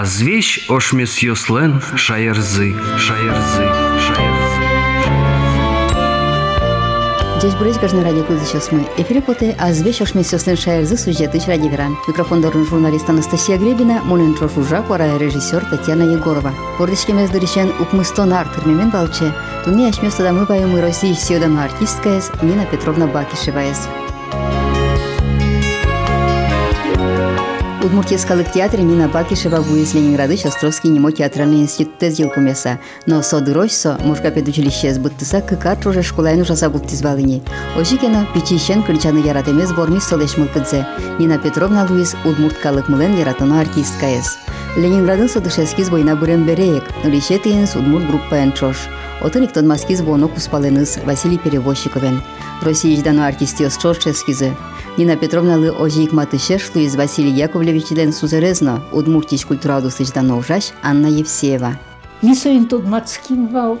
Азвещ ошмес йослен шаярзы, шаярзы, шаярзы. Здесь брать каждый ради куда сейчас мы. Эфире поте, а звесь уж месяц сын шаерзы сюжеты ради веран. Микрофон дорн журналист Анастасия Гребина, монен трофужа, пора режиссер Татьяна Егорова. Пордышке мез дырищен укмыстон арт термимен балче. Туни ачмёста да мы поем и России сёдан артистка Нина Петровна Бакишева. Удмуртийскалык театре Нина Бакишева из Ленинграды Шостровский немо театральный институт тезил кумеса. Но содыройсо мужка педучилище сбыттыса кыкар уже школайну жаса буттизвалыни. Ожикено пичищен кричаны яратемес бормис солеш мылкыдзе. Нина Петровна Луис удмурткалык мылен яратына артистка эс. Ленинградын содышескиз бойна бурен береек, нурише тыйынс удмурт группа энчош. Отын иктон маскиз боно куспаленыз Василий Перевозчиковен. Россииждану артистиос чорческизы. Нина Петровна лы ожик матышеш Луиз Василий Яковлевич ден сузерезно удмуртич культураду сыждан ужаш Анна Евсеева. Нисоин тут мацкин вал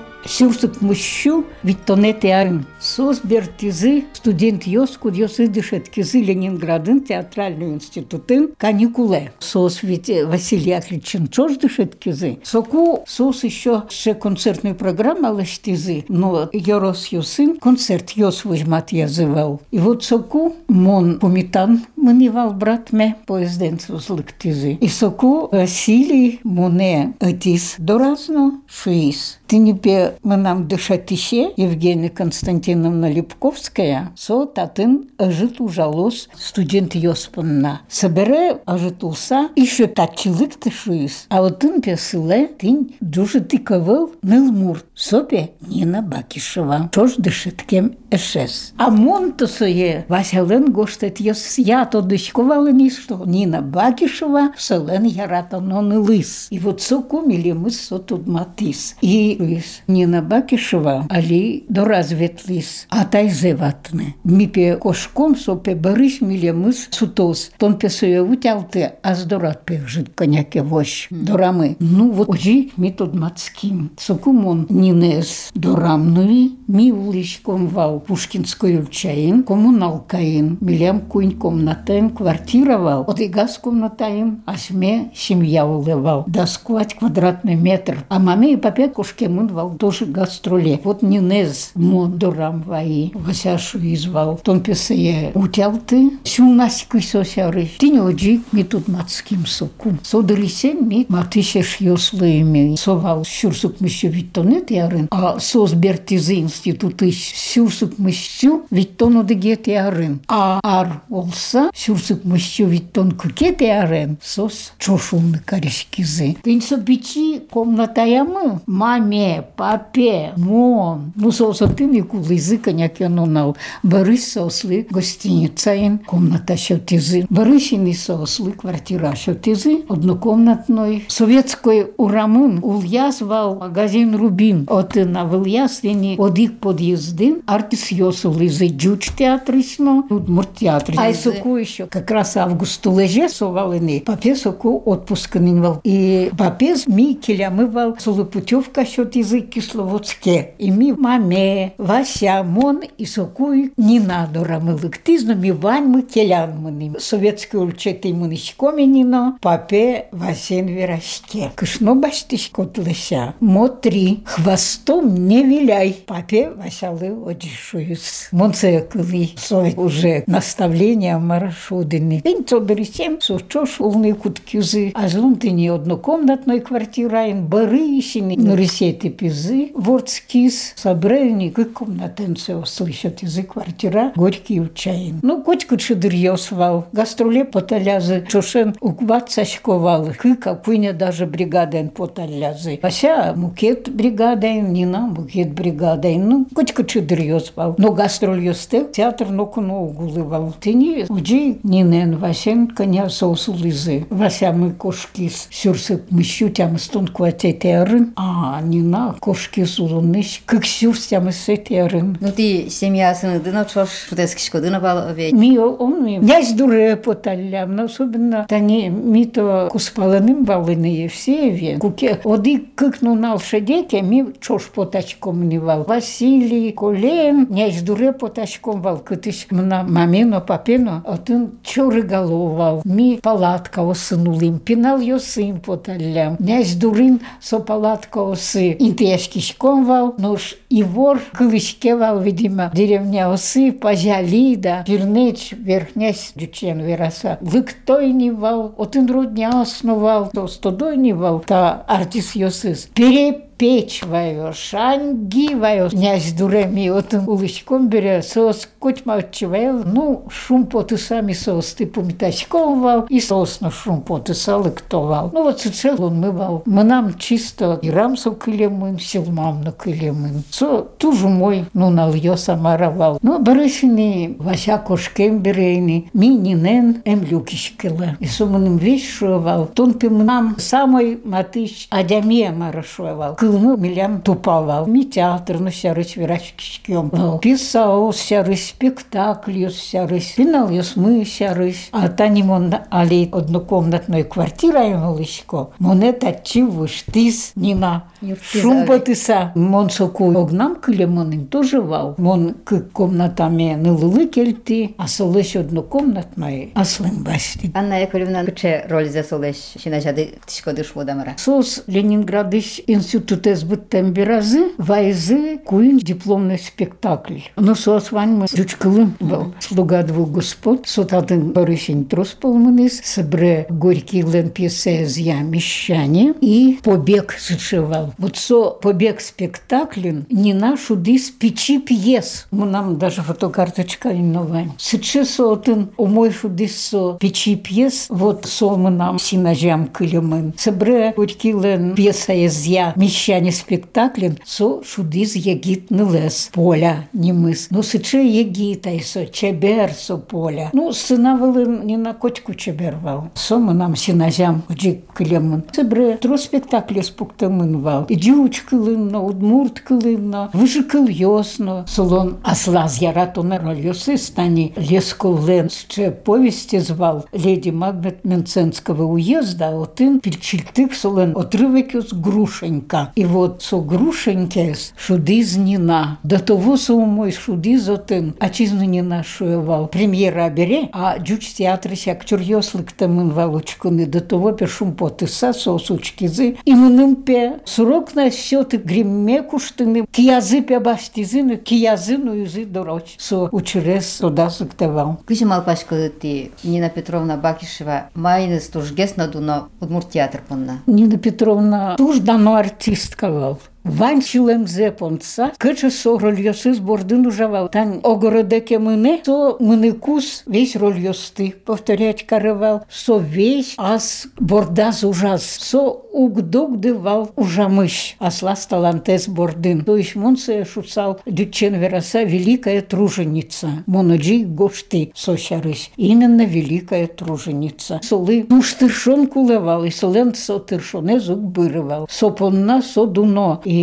То не теарин. Сос бертизы, студент йоску, йосы дышет кизы Ленинградын, театральный институтын, каникуле. Сос ведь Василий Яковлевич чож дышет кизы. Соку сос еще ще концертную программу лаштизы, но Йорос Йосын концерт Йос возьмат язывал. И вот соку мон помитан мынивал брат ме поезденцу злыктизы. И соку Василий моне атис доразно шуис. Ты не пе мы нам дышатище Евгения Константиновна Липковская, со татын ажит ужалос студент Йоспанна. Собере ажитулса, еще татчилык тышуис, а вот тын песыле, тынь дуже тыковыл нылмур, сопе Нина Бакишева. Чож дышиткем эшес. А мон то сое, Васялен гоштет йос я то дышковала что. Нина Бакишева, селен ярата нон лыс. И вот соку мили мы со тут матис. И Нина Бакишева, али до разветлис, а тайзе ватне. Мипе кошком сопе барыш миле мыс сутос. Тон песуе утялте, а здорат пехжит коняке вощ. Дорамы. Ну вот ожи ми тут мацким. Сокумон нинес дорамнуи, ми уличком вал Пушкинскую чаин, коммуналкаин, милям кунь комнатаин, квартировал. От и газ комнатаин, а сме семья улевал. Да сквать квадратный метр. А маме и папе кошке мун вал тоже гастроле. Вот нинез мон дорам ваи, васяшу извал. Тон песeye утялты, сюнасикы сосяры. Ты не оджи, ми тут мацким соку. Содырисе ми матышеш йослыми. Совал сюрсук мыщу виттонет ярын. А сос бертизы институты сюрсук мыщу виттону дегет ярын. А ар олса сюрсук мыщу виттон кукет ярын. Сос чошулны каришкизы. Тынь со бичи комнатаямы маме, папе, мон. Ну, соса ты ми кулызы, коняк янонал. Барыс сослы гостиницаин, комната шотизы. Барышины сослы, квартира шотизы, однокомнатной. Советской урамын ульязвал магазин Рубин. От на вильясвені од їх подъездин артис йосулизы джуч театрично, удмурт театр. А соку еще как раз августу леже совалыны. Папе соку отпуск нинвал. И папе ми келямывал солопутевка счет язык кисловодске. И ми маме, Вася, мон и сокуй не надо рамылык. Тизно ми вань мы келян мы. Советский учеты мы нишкоменино, папе Васен верашке. Кышно баштиш котлыша. Мотри, хвостом не виляй. Папе Васялы одишуюс. Монце кыли совет уже наставления маршудыни. День цодырисем, сучош улны куткюзы. А злун ты не однокомнатной квартираин, барышины, нурисеты пизы, вордскис, собрельник, и комнатенце слышат язык квартира, горький учаин. Ну, котьку чудырьёсвал, гастроле поталязы, чошен укват сашковал, кы какуйня даже бригаден поталязы. Ася мукет бригаден, нина мукет бригаден, ну, котьку чудырьёсвал. Но гастроль ёстел, театр нокуно угулывал. Тыни, уджи нинен васен, коня соусулызы. Вася мы кошки сюрсып мыщу, тям стон квате теарын, а нина кошки трошки сулунныш, как сюрстям сетерын. Ну ти семьясыны дына чош шутескишко дына бал ведь. Ми он ми нясь дуре поталлям, но особенно тани ми то куспаланым балыны все вен. Куке оди кыкну нал шедеке ми чош потачком не вал. Василий, Колем, нясь дуре потачком вал. Кытыш мна мамино, папино, отын чоры головал. Ми палатка осынулим, пинал йосым поталлям. Нясь дурин со палатка осы интешкишком вал. Нож и вор кылышкевал, видимо, деревня осы, пожалида, пирнеч, верхнясь, дючен вераса. Виктойні вал, один родня основал, то стодойні вал, та артис йосис. Перепечваю, шангиваю, князь дуреми, отын улычком бере, сос котьма отчевал, ну, шум поты сами сос, ты помитачком вал, и сос на шум поты салы кто вал. Ну, вот цел он мывал. Мы нам чисто и рамсу кылемын, силмам на кылемын. Со тужу мой, ну, нальё самаравал. Ну, барышини, вася кошкем берейни, мининен, эм люкишкела. И суманым вещь шуевал. Тон нам самой матыш адямия марашуевал. Кылмы милям тупавал. Ми театр, ну, сярыч вирачкишкем. Писал сярыч спектакль, сярыч. Пинал ёс мы сярыч. А танимон али однокомнатной квартира емалышко. Монета чивыш тис нина. Шумпотиса. Мон соку огнам кылемонын тоже вал. Мон к комнатами нылылы кельти, а солыш однокомнатной аслын басти. Анна Яковлевна кыче роль за солеш, шинажады тишко дышло дамара. Сос Ленинградыш институте сбыттен биразы, вайзы, куин дипломный спектакль. Ну, сос вань мы рючкалым был. Слуга двух господ, сотатын барышень трос полмыныс, собре горький лен пьесе зя мещане и побег Вот со побег спектаклен не нашу дис печи пьес. Мы нам даже фотокарточка не новая. Сыче сотын умой шудис со печи пьес, вот со мы нам синажам кылемын. Собре горький лен пьеса езя мещане спектаклен, со шудис егит нылес. Поля не мыс. Ну сыче егит, ай со чебер со поля. Ну сынавылын не на котку чебервал. Со мы нам синажам уджи кылемын. Собре тро спектакле спуктамын вал. Идюч кылынна, удмурт кылынна, выжи кыл йосно. Солон аслаз яратона роль йосы стани лескул лен. Ще повести звал леди Магнет Менценского уезда, а один пільчильтик солен отрывок из грушенька. И вот со грушенькес шудиз нина. До того со мой шудиз отын, а чизну нина шуевал. Премьера бере, а дюч театр актер йослик тамын валучкуны. До того пешум потыса со сучкизы. И мыным пе сурок Сурокна счеты греммекуштыны, киязы пябаштизыны, киязы ну юзы дороч. Со учерес туда сыктывал. Кыжи малпашка ты, Нина Петровна Бакишева, майнес тужгес на дуно, удмур театр панна. Нина Петровна туж дано артисткавал. Вал. Ванчилем зепонца, кыче со рольосы бордын ужавал. Тан огородеке мыне, со мыныкус весь рольосты повторять карывал. Со весь ас бордаз ужас. Со угдук дывал ужамыш. Асла сталантес бордын. То есть монсе шуцал дючен вераса великая труженица. Моноджи гошты сощарыш. Именно великая труженица. Солы муштыршон кулевал, и солен со тыршоне зуб бырывал. Со понна, со дуно. И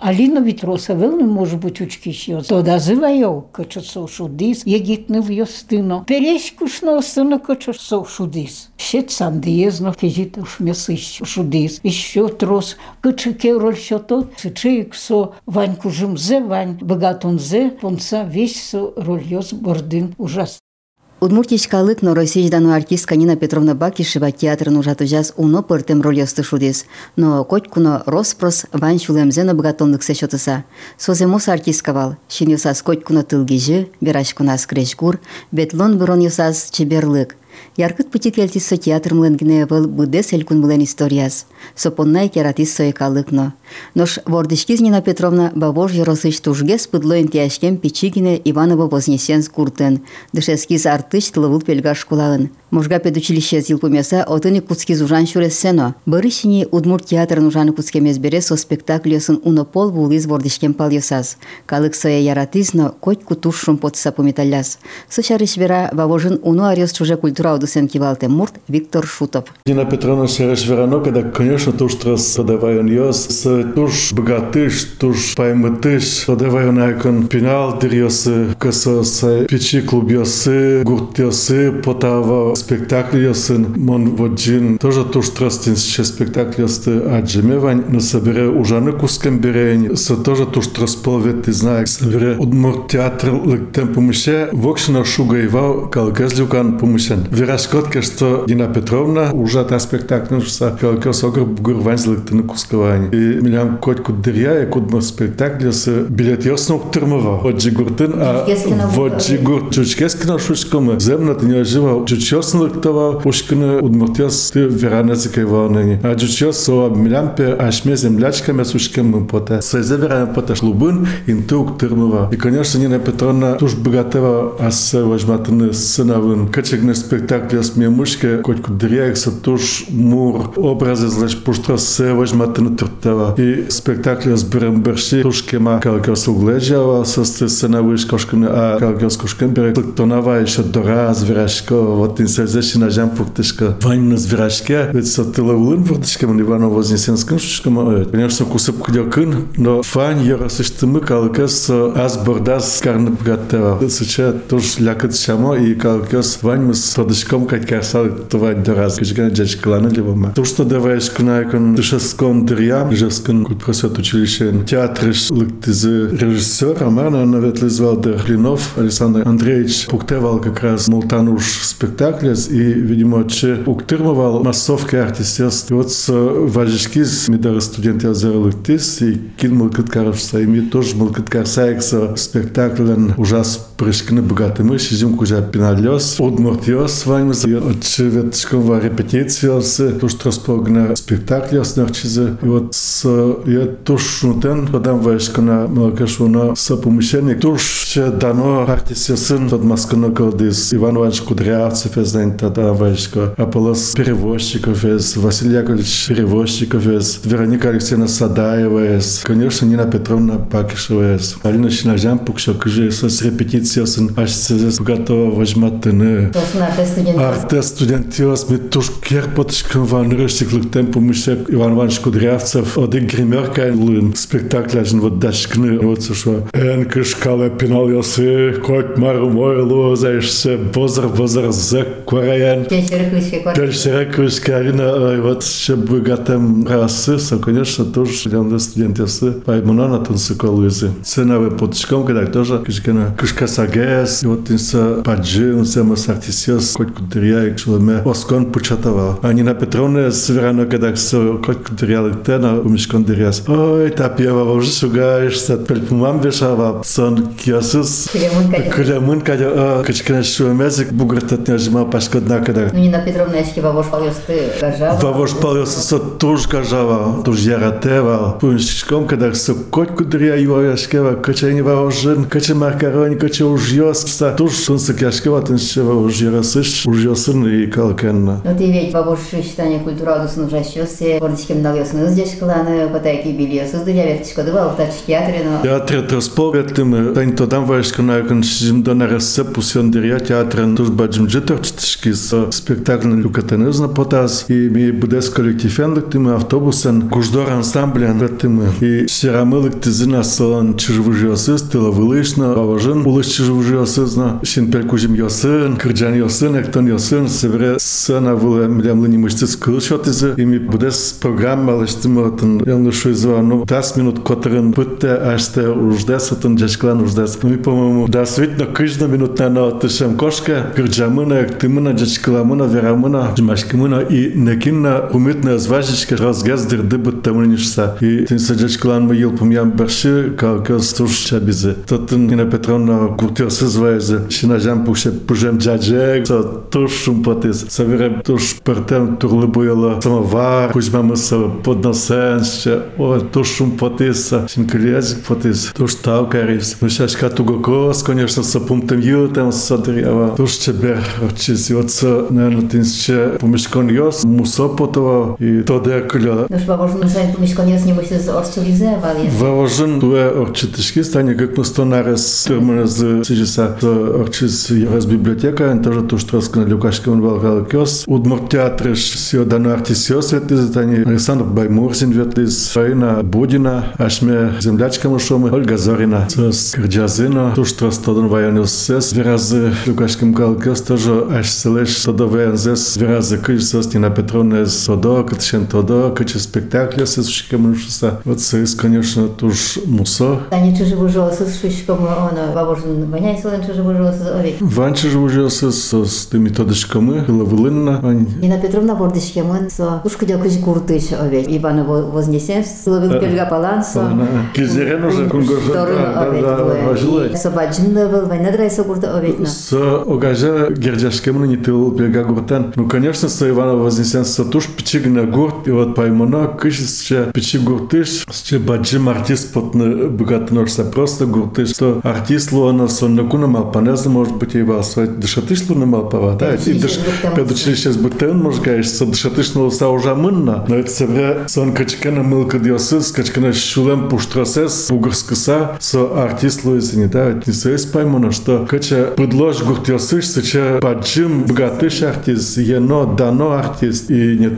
Алина Витроса велни може бути учкішьо. То дазиваю, качо со шудис, єгітнив йостино. Перешкушно сино качо со шудис. Ще сам диєзно, кежіта шмясищ шудис. І що трос, качо кероль що то, сичеїк со ваньку жимзе, вань, богатон зе, понца весь со рольоз бордин ужас. Удмуртичкалык но российдану артистка Нина Петровна Бакишева театрын ужатыжас уно пыртем роль ёсты шудес, но котькуно роспрос ван чулемзено богатонлык сечотыса. Соземос артистка вал, шин юсас котькуно тылгижы, берашкуна скречкур, бетлон бұрон юсас чеберлык. Яркыт пути келтисо театр млынгне был буде селькун млын историяс. Сопоннай кератисо со екалыкно. Нож вордышки Нина Петровна бабож яросыч тужге спыдлоин тяшкем печигине Иваново Вознесенск куртын. Дышескиз артыш тылывыл пельгаш кулаын. Можга педучилище зилпумеса отыны куцки зужан шуресено. Барышини Удмурт театрын ужаны куцкемез бере со спектакльосын унопол вулиз вордишкен палйосаз. Калык соя яратизно коть кутушшум потса пумиталяс. Сычарыш вера вавожын уну арес чуже культура удусен кивалте мурт Виктор Шутов. Дина Петровна Сереш Верано, когда, конечно, туш трас подавай йос, с туш богатыш, туш паймытыш, подавай найкон пенал дырьосы, косо с печи клуб йосы, гурт йосы, потава спектакль йосын, мон воджин, тоже туш трастин ще спектакль йосты аджемевань, но собере ужаны куском берень, с тоже туш трас полвет, ты знаешь, собере удмур театр лыктем помыше, вокшина шуга ивал, калгазлюкан помышен. Верашкотка, что Дина Петровна уже та спектакль, что калкас огр гурвань злыктен на кусковань. И милям котку дыря, и кудма спектакль с билет ясно уктырмова. Воджи гуртын, а Чучкескина воджи гурт чучкескина шушкома. Земна ты не жива, чучкес лыктова, пушкина удмуртяс ты веранецы кайванани. А чучкес со милям пе ашме землячками сушкем мы пота. Свезе веран пота шлубын, инты уктырмова. И, конечно, Нина Петровна туж богатева, а с важматыны сыновын. Качегны спектакль с мемушке, котку дыряек са туж мур образы злеш пуштра се важматыны туртева. И спектакль с Беремберши туж кема калгас угледжава, с сыновыш кошканы, а калгас кошкан берек тонава еще дора зверашко, вот ин слезеше на Жан Пуртишка вайн на Звирашкия, веќе со тела улын Пуртишка му нива на Вознесенска, што е, му конечно кусап кудя кын, но файн јара се што му калкас аз бордас карна пратера. Сече тош лякат шама и калкас вайн му с Пуртишком кај карса това е дораз, кажа на джечклана лева ма. То што даваеш кна кон тушаскон дриям, жескон Александр Андреевич Пуктевал как раз Молтануш спектакль спектаклес и, видимо, че уктырмывал массовки артистес. И вот с важишкиз мидары студенты азер лыктис и кин мылкыткарышса, и ми тоже мылкыткарсаекса спектаклен ужас прышкыны богатый мышь, зим кужа пиналёс, удмуртёс ваймыз, и отчеветшкова репетициялсы, туш троспогна спектаклёс нерчизы, и вот с я туш шутен, подам вайшкана млакашуна с помещение, туш дано артисясын, тот маскано колдис, Иван Иванович Кудрявцев, я знаю, тогда вайшка, Аполос перевозчиков, Василий Яковлевич перевозчиков, Вероника Алексеевна Садаева, конечно, Нина Петровна Пакишева, Алина Шинажан Пукшок, же с репетициялсын, аж се готова возьматыны. Тосын арте студент. Арте студентиос ми туш керпотышкын ван рыштиклыктен помышек Иван Иванович Кудрявцев один гримерка лын спектакляжын вот дашкны вот сошла. Эн кышкала пинал ясы кот мару мой лозаешься бозар бозар за квараян. Кешері кышке кор. Дальше Карина, вот ще богатым расы, со, конечно, тоже ленды студентесы, поэтому на тунсы колызы. Ценовый потышком, когда тоже, кышкана, кышка сагес, и вот не са паджи, не са масартисиас, който дыря и чулеме оскон початава. А Нина Петровна е сверано къдах са, който дыря лете на умишкон дыряс. Ой, та пиева въжи сега, ще са пельпумам вешава, сон киосус. Кулемун кадя. Качкана шуемезик, бугъртът не жима пашкодна къдах. Но Нина Петровна е шки въвош палиосты кажава. Въвош палиосты са туж кажава, туж яратева. Пумишком къдах са, който дыря юа яшкева, качени въвожен, каче макарони, каче уж ёска. Туж сон се кяшкева, тен шева уж ярасыш, уж ёсын и калкенна. Ну, ты ведь вавош считание культура одусын ужащёсе, вордичкем далёсыныз дешкаланы, потайки бильёсыз дыря вертишкоды валтач театрино. Театре тросповетлим, тань тодам вайшка на якон шизимда на расе пусен дыря театрен, туж баджим джитърчтышки с спектаклен люкатенызна потаз, и ми будес коллектив ендыктым автобусен, куждор ансамблен и серамылык тизина салан чижвыжиосыз, тыла вылышна, аважын улыш și josân, și în percujim josân, cârgean josân, ectan josân, se vrea să ne avem le-am liniștit scâl și otize, imi budes program, ale știm, în el nu șuizua, nu, das minut cotărân, pâte, aște, uždes, atân, geșclan, uždes. Nu mi pomem, das vit, no, câșna minut ne na, tășem koșca, cârgeam mână, ectim mână, geșclan mână, vera mână, jmașcă mână, i nekinna, umitne, zvajicică, rozgaz, dir, dâbăt, tămânișsa. I, tin să geșclan mă, el pumjam berșir, ca, ca, stuș, ce bize. Tătân, Nina Petrovna, помям барши, как стуш чабизе. Тотын Нина Петровна гуртёсы звайзы шинажам пуше пужем джаджек со туш шумпатис саверем туш пертем турлы буяла самовар кузьмамыса подносенще о туш шумпатис синклезик патис туш таукарис ну сейчас катугокос конечно со пунктом ютем садрява туш чебер чиз йоца наверное тинсче помешкон йос мусопотова и тоде кля Ну, що можна сказати, поміж конець не мусить орчилізував, Въложен туе орчитишки стане как мустонарес терминез сижиса орчис ярас библиотека, он тоже туш троска на Люкашкин валгал кёс. Удмурт театрыш сиодано артисиос ветлиз, тани Александр Баймурсин ветлиз, Фаина Будина, ашме землячка мушомы, Ольга Зорина, с Кырджазина, туш трос тодон ваянус сес, веразы Люкашкин валгал кёс тоже аш селеш тодо ваянзес, веразы кыш сос Нина Петровна с тодо, кытшен тодо, кычы спектакля сес шикамышуса. Вот сес, конечно, туш мусо, Тані чужі вужоси з шишками, воно, бабушин, ваняй селен чужі вужоси з овік. Ванче ж уже с, с, с тими тодышками, Лавылынна, Вань. Ніна Петровна бордишкемын, со, ушку дякусь куртыш овек. Ивана вознесем, сыловил пельга палан, со, Кизерен уже кунгожа, Торын да, овек, да, да, важилай. со баджинда был, вайна драйса курта овекна. С огажа гердяшкемны не тыл пельга гуртан. Ну, конечно, с Ивана Вознесен с туш пичиг на гурт, и вот поймона, кышисче пичиг гуртыш, с баджим артист потны богатношся, просто гуртыш, что артист луана сон накуна мал панеза, может быть, и вас, дышатыш луна мал пава, да, и дыш, Педучилище с бутен, може кажеш, са дышатышно са уже мынна. Но это себе сон качкана мылка диосыз, качкана шулем пуштрасес, бугарска са, со артист луизини, да, это не союз поймано, что кача предлож гуртиосыш, сыча паджим богатыш артист, ено дано артист, и не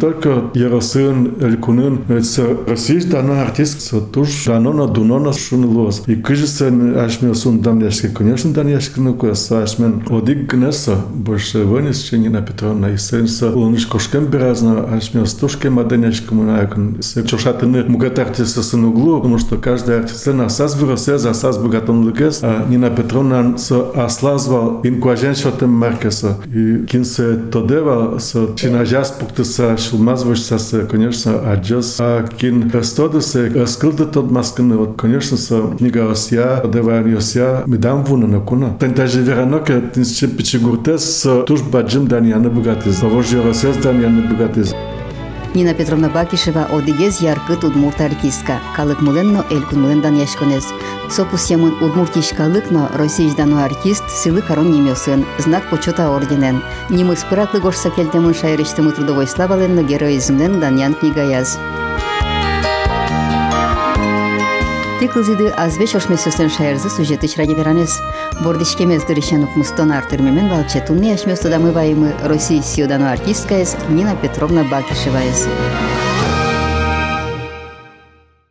Элькунын, но это со Российш дано артист, со туш дано на дуно на шунлос. И кажется, ашмен сун даняшки, конечно, даняшки, конечно, Данияшкина, е коя сашмен одик гнеса, больше вынес, че Нина Петровна и сенса, луниш кошкем биразна, аж ми остушкем, а Данияшкам е наякон, се чошатыны е. мугат артиста сын углу, потому что каждый артист на саз выросез, за саз богатон лыгес, а Нина Петровна со аслазвал, ин куажен шотем маркеса, и кин се тодева, со чинажас пукты са шулмазваш са се, конечно, аджас, а кин растода се, скылдат от масканы, вот, конечно, са книга осия, одева осия, медам в bună kuna. Tentaj verano că tin se pechigurtes să tuș bagim danyanı bugatez. Savoj yorasez danyanı bugatez. Нина Петровна Бакишева одигез яркыт удмурт артистка. Калык муленно эл кунмулендан яшконез. Сопус ямын удмуртиш калыкно российждану артист Силы корон немесын, знак почета орденен. Нимыс пыраклы гошса келтемын шайрыштымы трудовой славаленно героизмнен даньян книгаяз. Книга яз. Тикылзиды азбеш ошмесөслен шайырзы сюжеты чраги веранес. Бордишкемез дырышанук мустон артырмемен валче тунны яшмёсто дамы вайымы Россия сиодану артисткаес Нина Петровна Бакишеваес.